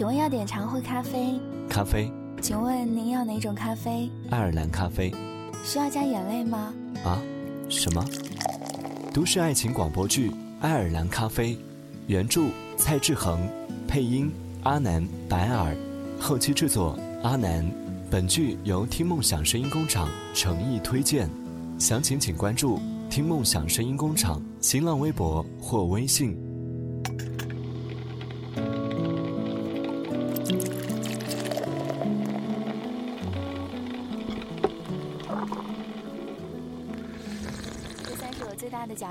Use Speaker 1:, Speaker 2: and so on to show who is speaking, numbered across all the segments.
Speaker 1: 请问要点茶会咖啡？
Speaker 2: 咖啡。
Speaker 1: 请问您要哪种咖啡？
Speaker 2: 爱尔兰咖啡。
Speaker 1: 需要加眼泪吗？
Speaker 2: 啊？什么？都市爱情广播剧《爱尔兰咖啡》，原著蔡志恒，配音阿南、白尔，后期制作阿南。本剧由听梦想声音工厂诚意推荐，详情请关注听梦想声音工厂新浪微博或微信。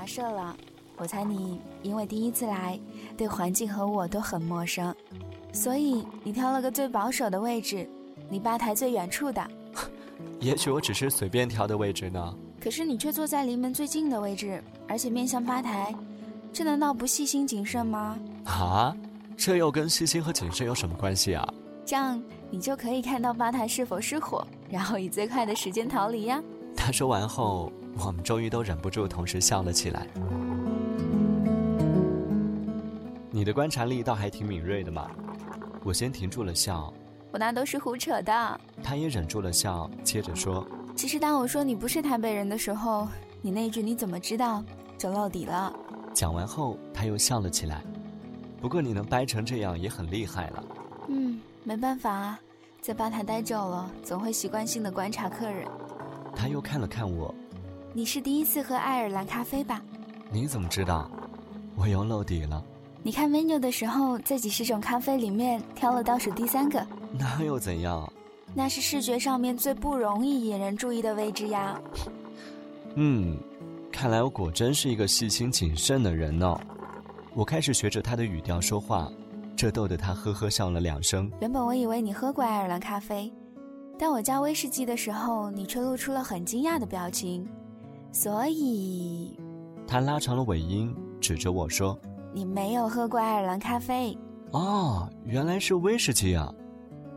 Speaker 1: 最大的假设了。我猜你因为第一次来，对环境和我都很陌生，所以你挑了个最保守的位置。离吧台最远处的，
Speaker 2: 也许我只是随便挑的位置呢。
Speaker 1: 可是你却坐在离门最近的位置，而且面向吧台，这难道不细心谨慎吗？
Speaker 2: 啊，这又跟细心和谨慎有什么关系啊？
Speaker 1: 这样你就可以看到吧台是否失火，然后以最快的时间逃离呀。
Speaker 2: 他说完后，我们终于都忍不住同时笑了起来。你的观察力倒还挺敏锐的嘛。我先停住了笑。
Speaker 1: 我那都是胡扯的。
Speaker 2: 他也忍住了笑，接着说：“
Speaker 1: 其实当我说你不是台北人的时候，你那句你怎么知道就露底了。”
Speaker 2: 讲完后，他又笑了起来。不过你能掰成这样也很厉害了。
Speaker 1: 嗯，没办法啊，在吧台待久了，总会习惯性的观察客人。
Speaker 2: 他又看了看我：“
Speaker 1: 你是第一次喝爱尔兰咖啡吧？”
Speaker 2: 你怎么知道？我又露底了。
Speaker 1: 你看 menu 的时候，在几十种咖啡里面挑了倒数第三个。
Speaker 2: 那又怎样？
Speaker 1: 那是视觉上面最不容易引人注意的位置呀。
Speaker 2: 嗯，看来我果真是一个细心谨慎的人呢。我开始学着他的语调说话，这逗得他呵呵笑了两声。
Speaker 1: 原本我以为你喝过爱尔兰咖啡，但我加威士忌的时候，你却露出了很惊讶的表情，所以，
Speaker 2: 他拉长了尾音，指着我说。
Speaker 1: 你没有喝过爱尔兰咖啡
Speaker 2: 哦，原来是威士忌啊！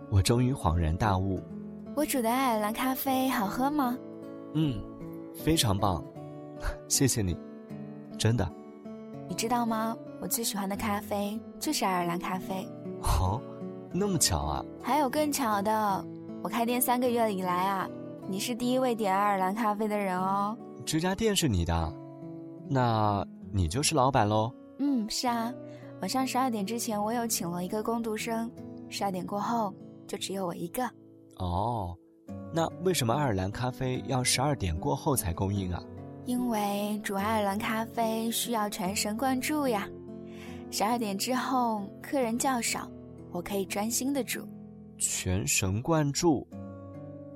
Speaker 2: 我终于恍然大悟。
Speaker 1: 我煮的爱尔兰咖啡好喝吗？
Speaker 2: 嗯，非常棒，谢谢你，真的。
Speaker 1: 你知道吗？我最喜欢的咖啡就是爱尔兰咖啡。
Speaker 2: 哦，那么巧啊！
Speaker 1: 还有更巧的，我开店三个月以来啊，你是第一位点爱尔兰咖啡的人哦。
Speaker 2: 这家店是你的，那你就是老板喽？
Speaker 1: 嗯，是啊，晚上十二点之前我有请了一个工读生，十二点过后就只有我一个。
Speaker 2: 哦，那为什么爱尔兰咖啡要十二点过后才供应啊？
Speaker 1: 因为煮爱尔兰咖啡需要全神贯注呀。十二点之后客人较少，我可以专心的煮。
Speaker 2: 全神贯注，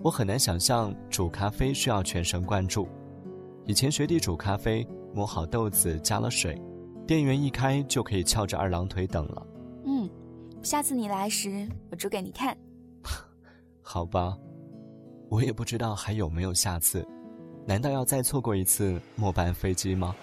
Speaker 2: 我很难想象煮咖啡需要全神贯注。以前学弟煮咖啡，磨好豆子，加了水。电源一开就可以翘着二郎腿等了。
Speaker 1: 嗯，下次你来时我煮给你看。
Speaker 2: 好吧，我也不知道还有没有下次，难道要再错过一次末班飞机吗？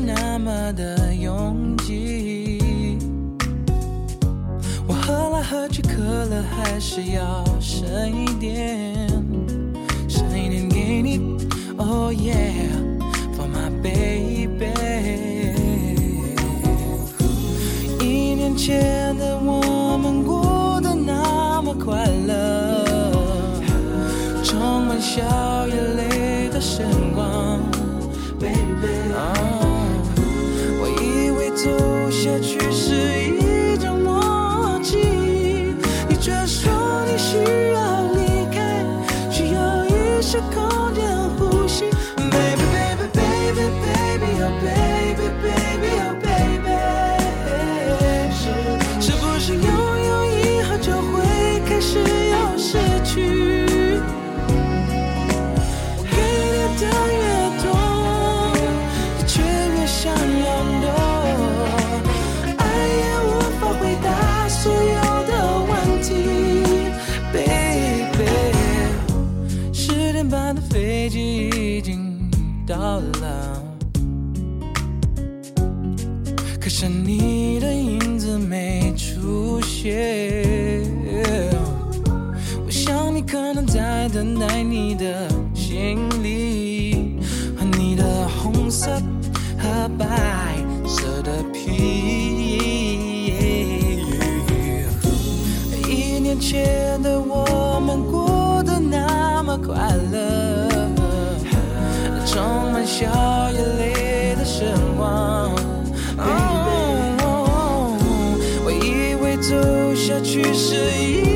Speaker 3: 还等待你的行李和你的红色和白色的皮。一年前的我们过得那么快乐，充满笑眼泪的时光。我以为走下去是一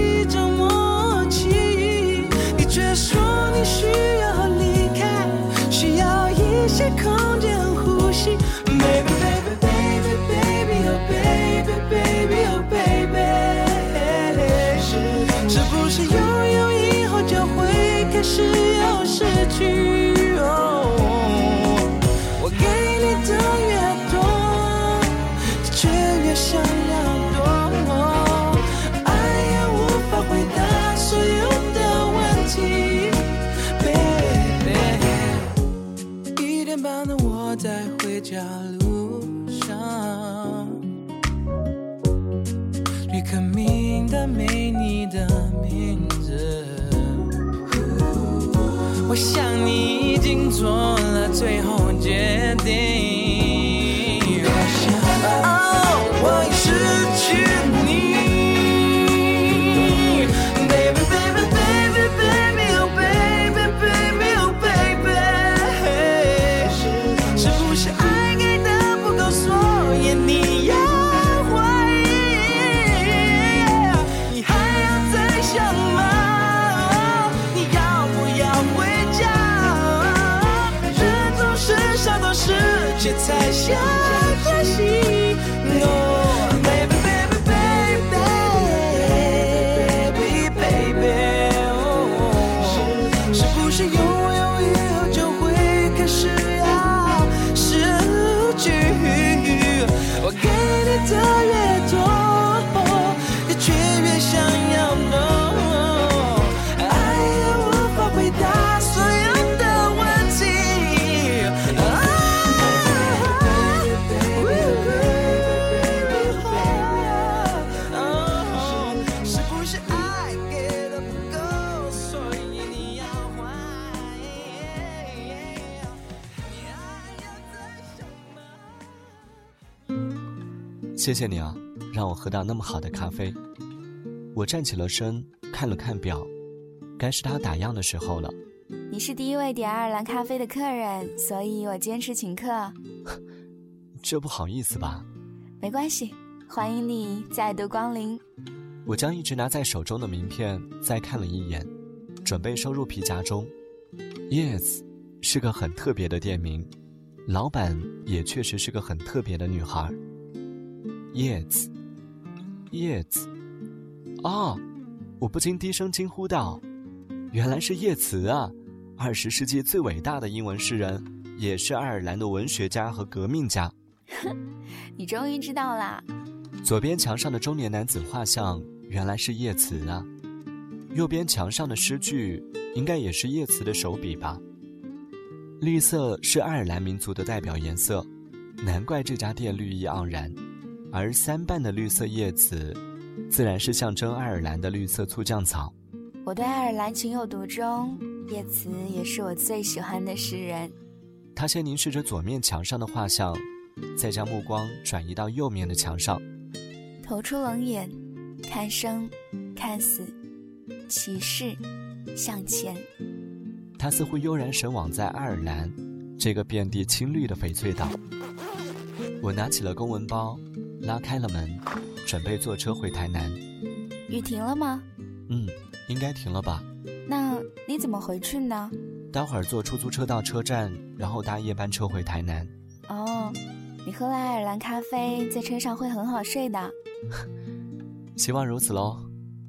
Speaker 3: 会开始有失去？做了最后决定。
Speaker 2: 谢谢你啊，让我喝到那么好的咖啡。我站起了身，看了看表，该是他打烊的时候了。
Speaker 1: 你是第一位点爱尔兰咖啡的客人，所以我坚持请客。
Speaker 2: 这不好意思吧？
Speaker 1: 没关系，欢迎你再度光临。
Speaker 2: 我将一直拿在手中的名片再看了一眼，准备收入皮夹中。Yes，是个很特别的店名，老板也确实是个很特别的女孩。Yes，Yes，哦，我不禁低声惊呼道：“原来是叶慈啊！二十世纪最伟大的英文诗人，也是爱尔兰的文学家和革命家。”
Speaker 1: 你终于知道啦！
Speaker 2: 左边墙上的中年男子画像原来是叶慈啊，右边墙上的诗句应该也是叶慈的手笔吧。绿色是爱尔兰民族的代表颜色，难怪这家店绿意盎然。而三瓣的绿色叶子，自然是象征爱尔兰的绿色醋酱草。
Speaker 1: 我对爱尔兰情有独钟，叶慈也是我最喜欢的诗人。
Speaker 2: 他先凝视着左面墙上的画像，再将目光转移到右面的墙上。
Speaker 1: 投出冷眼，看生，看死，骑士，向前。
Speaker 2: 他似乎悠然神往在爱尔兰这个遍地青绿的翡翠岛。我拿起了公文包，拉开了门，准备坐车回台南。
Speaker 1: 雨停了吗？
Speaker 2: 嗯，应该停了吧。
Speaker 1: 那你怎么回去呢？
Speaker 2: 待会儿坐出租车到车站，然后搭夜班车回台南。
Speaker 1: 哦，你喝了爱尔兰咖啡，在车上会很好睡的。
Speaker 2: 希望如此喽，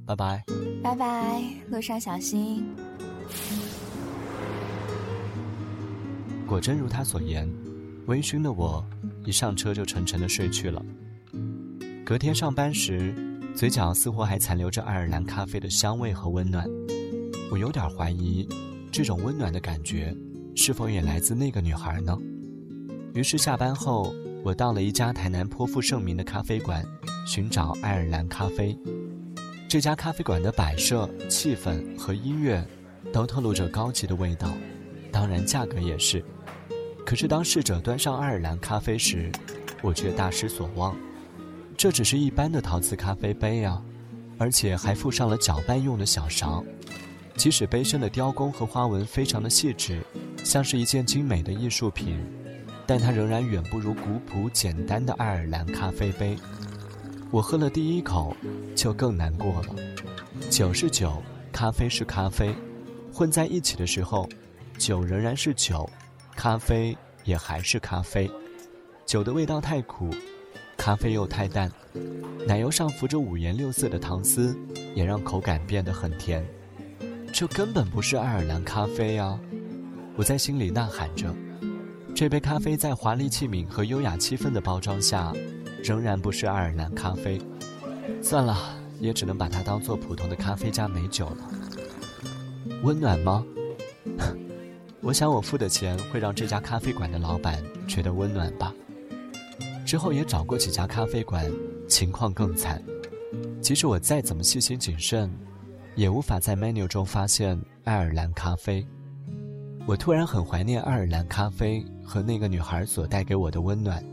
Speaker 2: 拜拜。
Speaker 1: 拜拜，路上小心。
Speaker 2: 果真如他所言，微醺的我一上车就沉沉的睡去了。隔天上班时，嘴角似乎还残留着爱尔兰咖啡的香味和温暖。我有点怀疑，这种温暖的感觉是否也来自那个女孩呢？于是下班后，我到了一家台南颇负盛名的咖啡馆，寻找爱尔兰咖啡。这家咖啡馆的摆设、气氛和音乐，都透露着高级的味道，当然价格也是。可是当侍者端上爱尔兰咖啡时，我却大失所望。这只是一般的陶瓷咖啡杯啊，而且还附上了搅拌用的小勺。即使杯身的雕工和花纹非常的细致，像是一件精美的艺术品，但它仍然远不如古朴简单的爱尔兰咖啡杯。我喝了第一口，就更难过了。酒是酒，咖啡是咖啡，混在一起的时候，酒仍然是酒，咖啡也还是咖啡。酒的味道太苦，咖啡又太淡，奶油上浮着五颜六色的糖丝，也让口感变得很甜。这根本不是爱尔兰咖啡啊！我在心里呐喊着。这杯咖啡在华丽器皿和优雅气氛的包装下，仍然不是爱尔兰咖啡。算了，也只能把它当做普通的咖啡加美酒了。温暖吗？我想我付的钱会让这家咖啡馆的老板觉得温暖吧。之后也找过几家咖啡馆，情况更惨。即使我再怎么细心谨慎。也无法在 menu 中发现爱尔兰咖啡。我突然很怀念爱尔兰咖啡和那个女孩所带给我的温暖。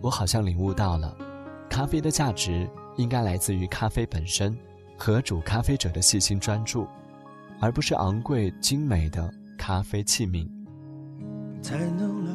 Speaker 2: 我好像领悟到了，咖啡的价值应该来自于咖啡本身和煮咖啡者的细心专注，而不是昂贵精美的咖啡器皿。
Speaker 4: 太浓了，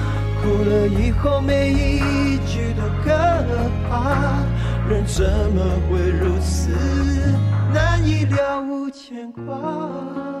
Speaker 4: 哭了以后每一句都可怕，人怎么会如此难以了无？牵挂。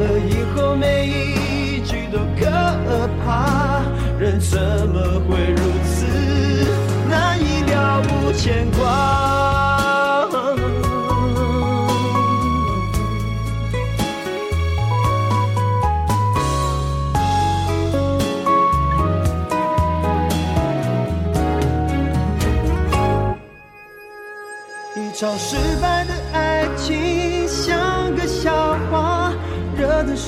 Speaker 4: 了以后每一句都可怕，人怎么会如此难以了无牵挂？一场失败的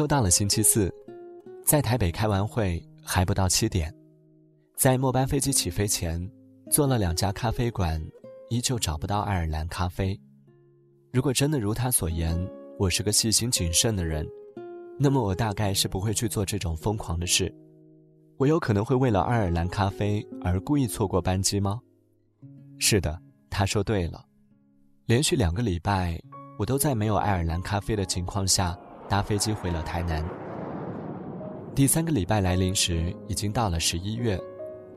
Speaker 2: 又到了星期四，在台北开完会还不到七点，在末班飞机起飞前，做了两家咖啡馆，依旧找不到爱尔兰咖啡。如果真的如他所言，我是个细心谨慎的人，那么我大概是不会去做这种疯狂的事。我有可能会为了爱尔兰咖啡而故意错过班机吗？是的，他说对了。连续两个礼拜，我都在没有爱尔兰咖啡的情况下。搭飞机回了台南。第三个礼拜来临时，已经到了十一月，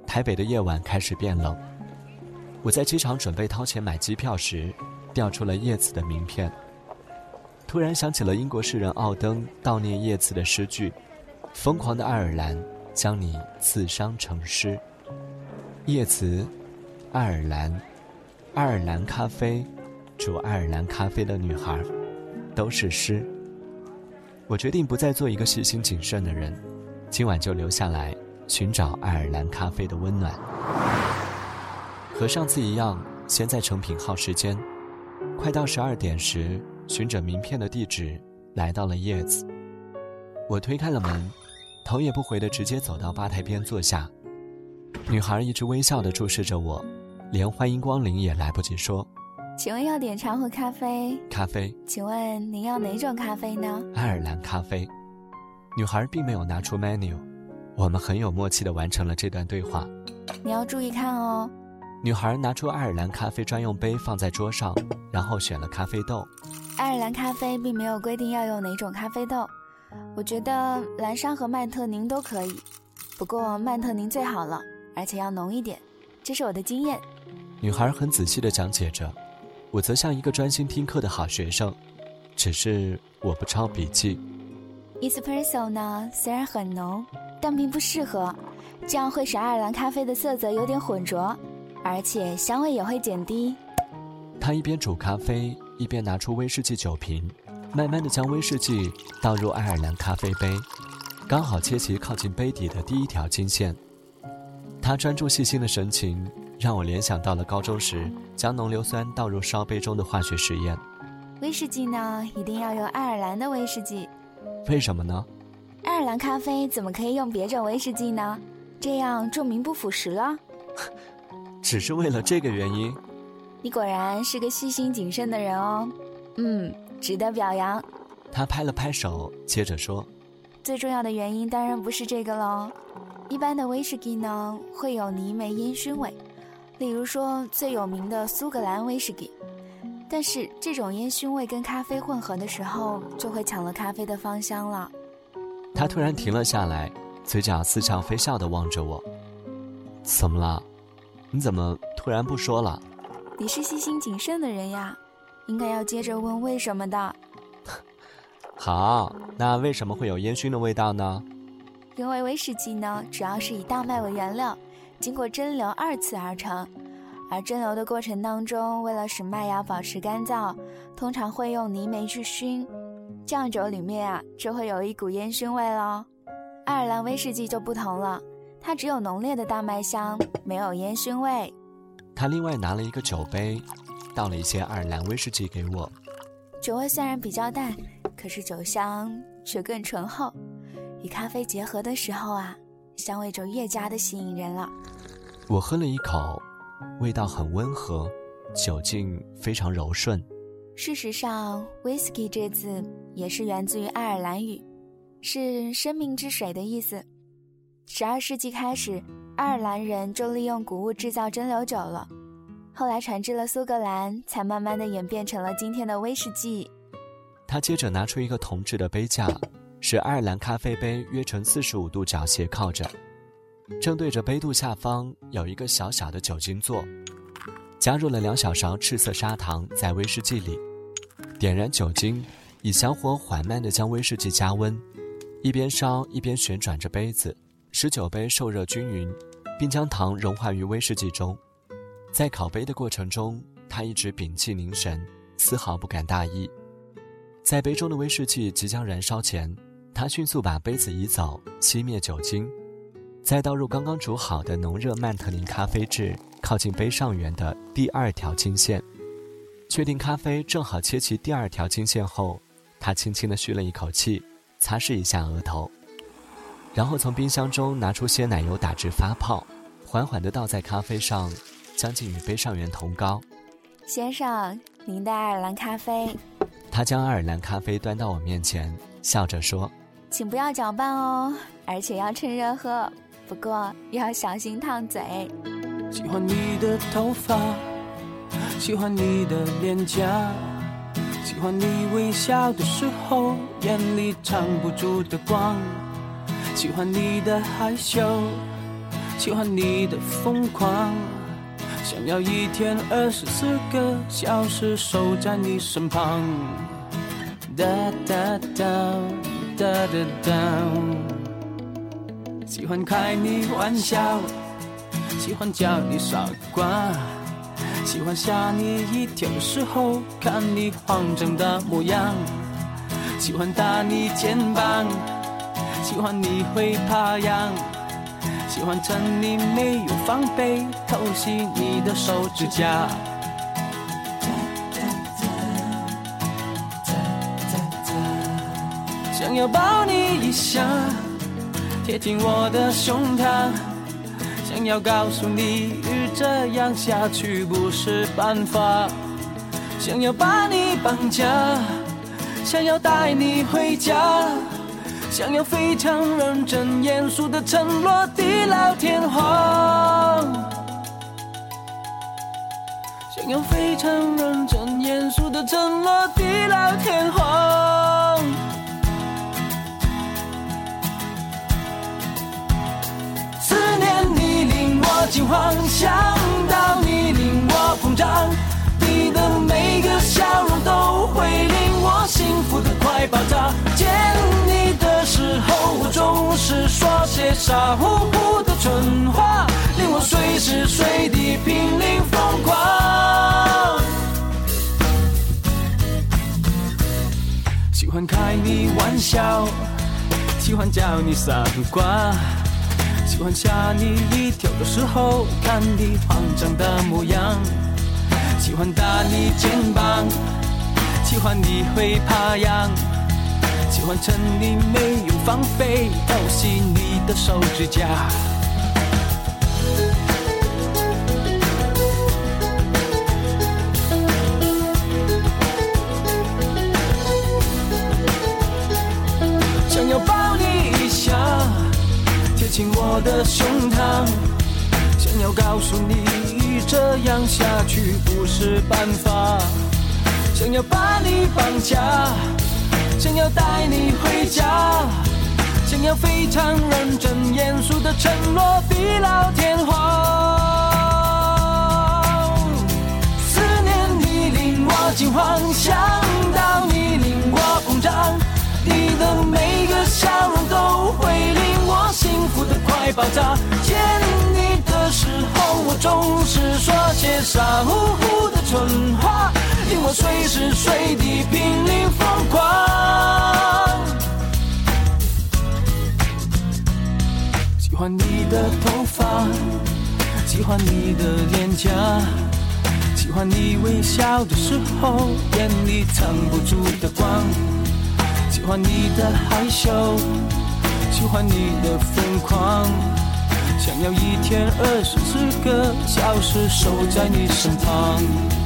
Speaker 2: 台北的夜晚开始变冷。我在机场准备掏钱买机票时，调出了叶子的名片。突然想起了英国诗人奥登悼念叶子的诗句：“疯狂的爱尔兰将你刺伤成诗。”叶子，爱尔兰，爱尔兰咖啡，煮爱尔兰咖啡的女孩，都是诗。我决定不再做一个细心谨慎的人，今晚就留下来寻找爱尔兰咖啡的温暖。和上次一样，先在成品耗时间。快到十二点时，循着名片的地址来到了叶子。我推开了门，头也不回地直接走到吧台边坐下。女孩一直微笑地注视着我，连欢迎光临也来不及说。
Speaker 1: 请问要点茶或咖啡？
Speaker 2: 咖啡。
Speaker 1: 请问您要哪种咖啡呢？
Speaker 2: 爱尔兰咖啡。女孩并没有拿出 menu，我们很有默契地完成了这段对话。
Speaker 1: 你要注意看哦。
Speaker 2: 女孩拿出爱尔兰咖啡专用杯放在桌上，然后选了咖啡豆。
Speaker 1: 爱尔兰咖啡并没有规定要用哪种咖啡豆，我觉得蓝山和曼特宁都可以，不过曼特宁最好了，而且要浓一点，这是我的经验。
Speaker 2: 女孩很仔细地讲解着。我则像一个专心听课的好学生，只是我不抄笔记。
Speaker 1: Espresso 呢，虽然很浓，但并不适合，这样会使爱尔兰咖啡的色泽有点浑浊，而且香味也会减低。
Speaker 2: 他一边煮咖啡，一边拿出威士忌酒瓶，慢慢的将威士忌倒入爱尔兰咖啡杯，刚好切齐靠近杯底的第一条金线。他专注细心的神情。让我联想到了高中时将浓硫酸倒入烧杯中的化学实验。
Speaker 1: 威士忌呢，一定要用爱尔兰的威士忌。
Speaker 2: 为什么呢？
Speaker 1: 爱尔兰咖啡怎么可以用别种威士忌呢？这样就名不腐蚀了。
Speaker 2: 只是为了这个原因？
Speaker 1: 你果然是个细心谨慎的人哦。嗯，值得表扬。
Speaker 2: 他拍了拍手，接着说：“
Speaker 1: 最重要的原因当然不是这个喽。一般的威士忌呢，会有泥煤烟熏味。”比如说最有名的苏格兰威士忌，但是这种烟熏味跟咖啡混合的时候，就会抢了咖啡的芳香了。
Speaker 2: 他突然停了下来，嘴角似笑非笑地望着我。怎么了？你怎么突然不说了？
Speaker 1: 你是细心谨慎的人呀，应该要接着问为什么的。
Speaker 2: 好，那为什么会有烟熏的味道呢？
Speaker 1: 因为威士忌呢，主要是以大麦为原料。经过蒸馏二次而成，而蒸馏的过程当中，为了使麦芽保持干燥，通常会用泥煤去熏，酱酒里面啊就会有一股烟熏味喽。爱尔兰威士忌就不同了，它只有浓烈的大麦香，没有烟熏味。
Speaker 2: 他另外拿了一个酒杯，倒了一些爱尔兰威士忌给我。
Speaker 1: 酒味虽然比较淡，可是酒香却更醇厚，与咖啡结合的时候啊。香味就越加的吸引人了。
Speaker 2: 我喝了一口，味道很温和，酒劲非常柔顺。
Speaker 1: 事实上，whisky 这字也是源自于爱尔兰语，是“生命之水”的意思。十二世纪开始，爱尔兰人就利用谷物制造蒸馏酒了，后来传至了苏格兰，才慢慢的演变成了今天的威士忌。
Speaker 2: 他接着拿出一个铜制的杯架。使爱尔兰咖啡杯约呈四十五度角斜靠着，正对着杯肚下方有一个小小的酒精座，加入了两小勺赤色砂糖在威士忌里，点燃酒精，以小火缓慢地将威士忌加温，一边烧一边旋转着杯子，使酒杯受热均匀，并将糖融化于威士忌中。在烤杯的过程中，他一直屏气凝神，丝毫不敢大意。在杯中的威士忌即将燃烧前，他迅速把杯子移走，熄灭酒精，再倒入刚刚煮好的浓热曼特宁咖啡至，靠近杯上缘的第二条金线。确定咖啡正好切齐第二条金线后，他轻轻地吁了一口气，擦拭一下额头，然后从冰箱中拿出些奶油打至发泡，缓缓地倒在咖啡上，将近与杯上缘同高。
Speaker 1: 先生，您的爱尔兰咖啡。
Speaker 2: 他将爱尔兰咖啡端到我面前，笑着说：“
Speaker 1: 请不要搅拌哦，而且要趁热喝。不过要小心烫嘴。”
Speaker 3: 喜欢你的头发，喜欢你的脸颊，喜欢你微笑的时候眼里藏不住的光，喜欢你的害羞，喜欢你的疯狂。想要一天二十四个小时守在你身旁，哒哒哒哒哒哒。喜欢开你玩笑，喜欢叫你傻瓜，喜欢吓你一跳的时候看你慌张的模样，喜欢打你肩膀，喜欢你会怕痒。喜欢趁你没有防备偷袭你的手指甲，想要抱你一下，贴近我的胸膛，想要告诉你这样下去不是办法，想要把你绑架，想要带你回家。想要非常认真严肃的承诺地老天荒，想要非常认真严肃的承诺地老天荒。我惊慌，想到你令我膨胀，你的每个笑容都会令我幸福的快爆炸。见你的。时候，我总是说些傻乎乎的蠢话，令我随时随地濒临疯狂。喜欢开你玩笑，喜欢叫你傻瓜，喜欢吓你一跳的时候看你慌张的模样，喜欢打你肩膀，喜欢你会怕痒。喜欢趁你没有防备偷袭你的手指甲，的胸膛，想要告诉你这样下去不是办法，想要把你绑架。想要带你回家，想要非常认真严肃的承诺地老天荒。思念你令我惊慌，想到你令我膨胀，你的每个笑容都会令快爆炸。见你的时候，我总是说些傻乎乎的蠢话。令我随时随地濒临疯狂。喜欢你的头发，喜欢你的脸颊，喜欢你微笑的时候眼里藏不住的光，喜欢你的害羞，喜欢你的疯狂，想要一天二十四个小时守在你身旁。